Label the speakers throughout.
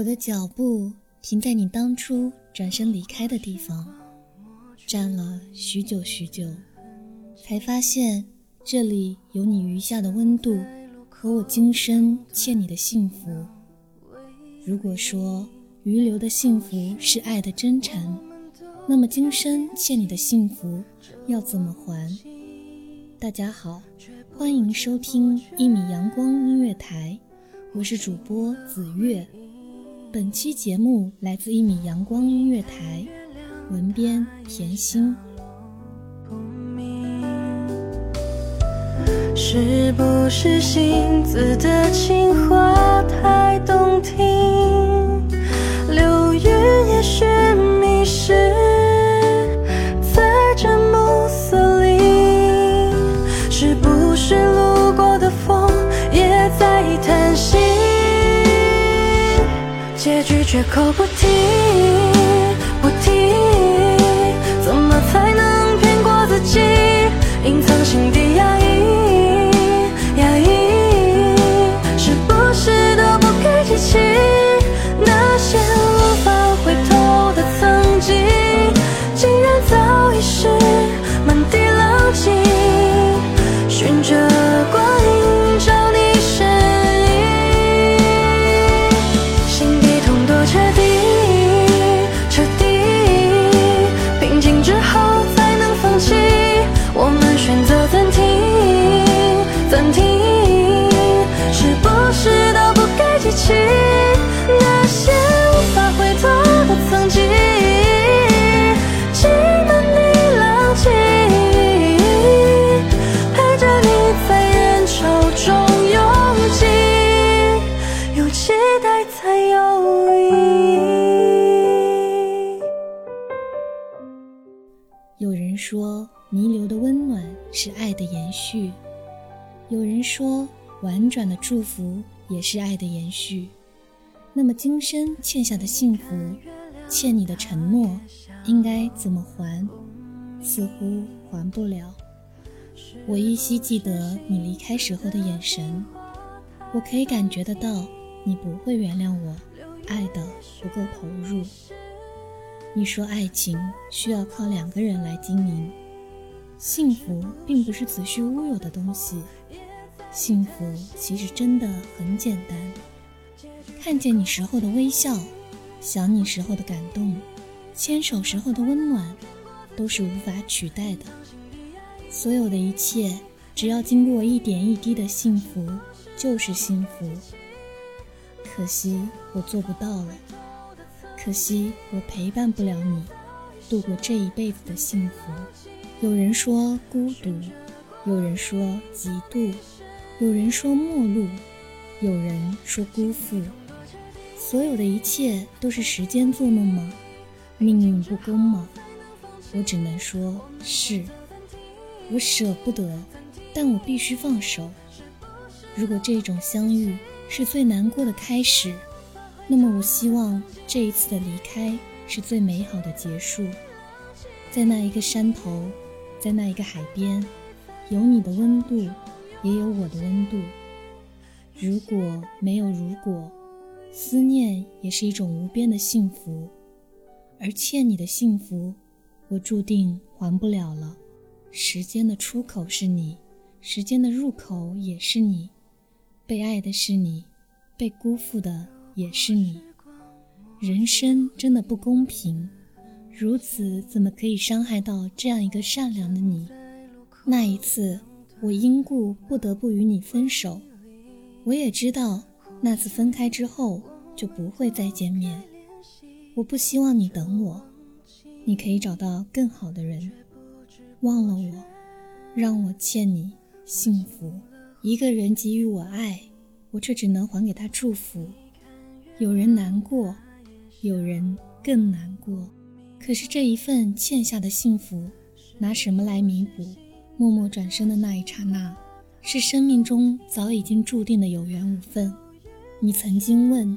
Speaker 1: 我的脚步停在你当初转身离开的地方，站了许久许久，才发现这里有你余下的温度和我今生欠你的幸福。如果说余留的幸福是爱的真诚，那么今生欠你的幸福要怎么还？大家好，欢迎收听一米阳光音乐台，我是主播子月。本期节目来自一米阳光音乐台，文编甜心。
Speaker 2: 是不是星子的情话太动听？流云也许绝口不提，是
Speaker 1: 爱的延续；有人说，婉转的祝福也是爱的延续。那么，今生欠下的幸福，欠你的承诺，应该怎么还？似乎还不了。我依稀记得你离开时候的眼神，我可以感觉得到，你不会原谅我，爱的不够投入。你说爱情需要靠两个人来经营，幸福并不是子虚乌有的东西，幸福其实真的很简单。看见你时候的微笑，想你时候的感动，牵手时候的温暖，都是无法取代的。所有的一切，只要经过一点一滴的幸福，就是幸福。可惜我做不到了。可惜我陪伴不了你，度过这一辈子的幸福。有人说孤独，有人说嫉妒，有人说陌路，有人说辜负。所有的一切都是时间做梦吗？命运不公吗？我只能说是。我舍不得，但我必须放手。如果这种相遇是最难过的开始，那么我希望这一次的离开是最美好的结束。在那一个山头，在那一个海边，有你的温度，也有我的温度。如果没有如果，思念也是一种无边的幸福。而欠你的幸福，我注定还不了了。时间的出口是你，时间的入口也是你。被爱的是你，被辜负的也是你。人生真的不公平，如此怎么可以伤害到这样一个善良的你？那一次，我因故不得不与你分手。我也知道，那次分开之后就不会再见面。我不希望你等我，你可以找到更好的人。忘了我，让我欠你幸福。一个人给予我爱，我却只能还给他祝福。有人难过，有人更难过。可是这一份欠下的幸福，拿什么来弥补？默默转身的那一刹那，是生命中早已经注定的有缘无分。你曾经问，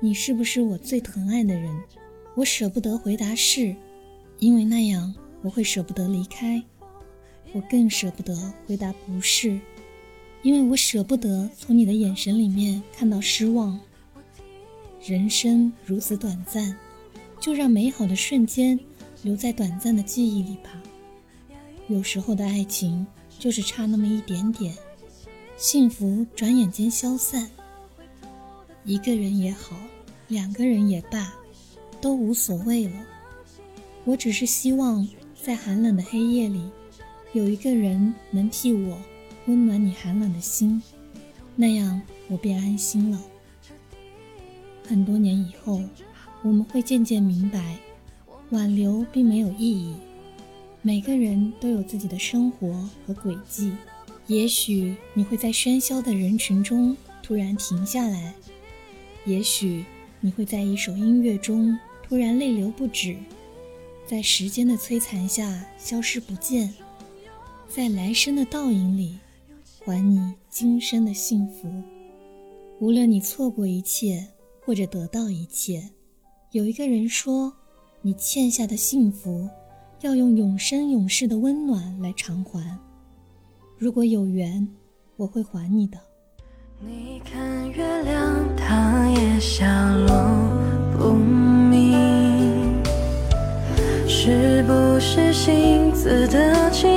Speaker 1: 你是不是我最疼爱的人？我舍不得回答是，因为那样我会舍不得离开。我更舍不得回答不是，因为我舍不得从你的眼神里面看到失望。人生如此短暂，就让美好的瞬间留在短暂的记忆里吧。有时候的爱情就是差那么一点点，幸福转眼间消散。一个人也好，两个人也罢，都无所谓了。我只是希望在寒冷的黑夜里。有一个人能替我温暖你寒冷的心，那样我便安心了。很多年以后，我们会渐渐明白，挽留并没有意义。每个人都有自己的生活和轨迹。也许你会在喧嚣的人群中突然停下来，也许你会在一首音乐中突然泪流不止，在时间的摧残下消失不见。在来生的倒影里，还你今生的幸福。无论你错过一切，或者得到一切，有一个人说，你欠下的幸福，要用永生永世的温暖来偿还。如果有缘，我会还你的。
Speaker 2: 你看月亮，它也下落不明。是不是星子的情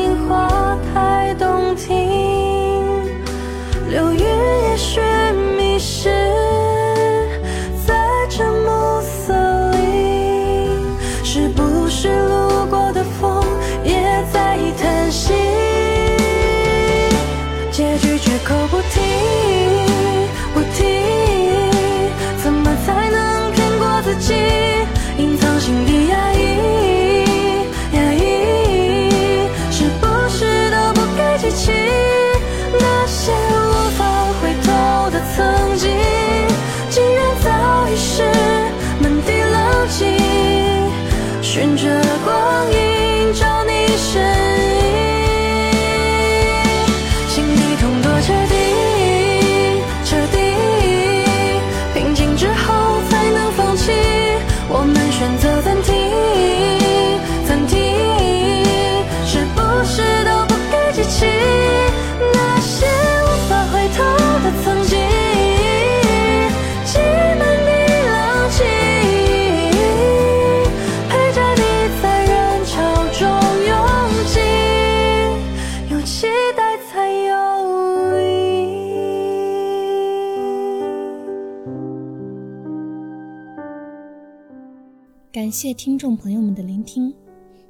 Speaker 1: 感谢听众朋友们的聆听，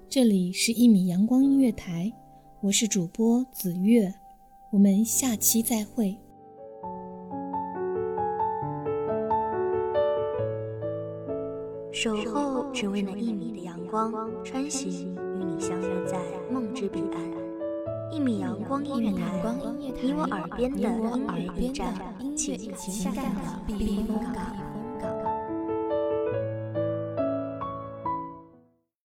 Speaker 1: 这里是一米阳光音乐台，我是主播子月，我们下期再会。
Speaker 3: 守候只为那一米的阳光，穿行与你相约在梦之彼岸。一米阳光音乐台，你我耳边的音乐驿站，情感的避风港。